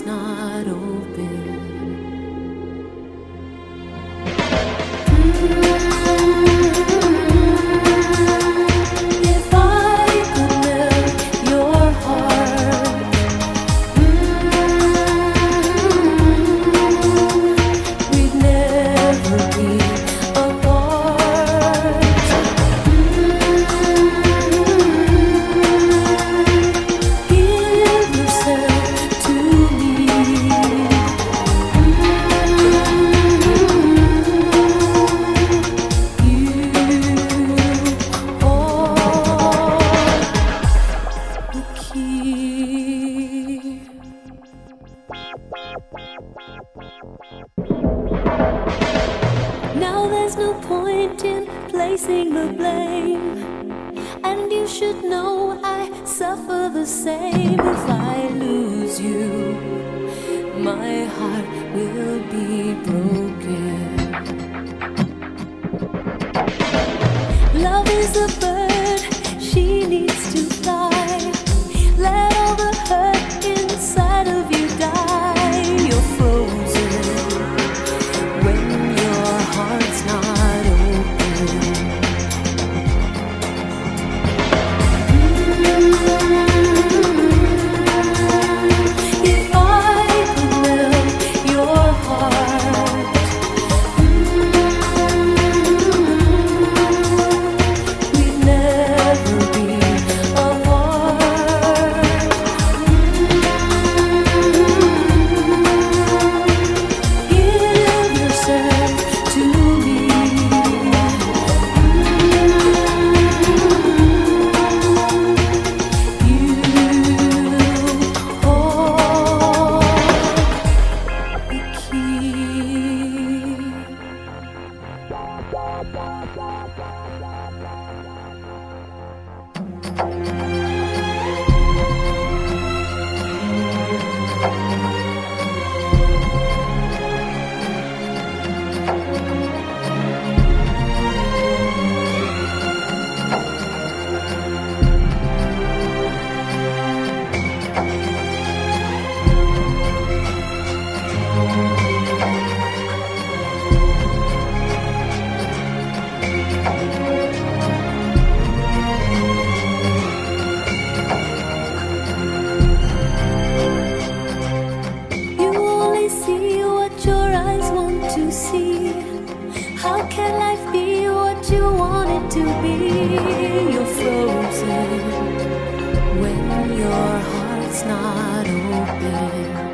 heart's not open. Placing the blame. And you should know I suffer the same if I lose you. My heart will be broken. Love is a see How can life be what you want it to be? You're frozen when your heart's not open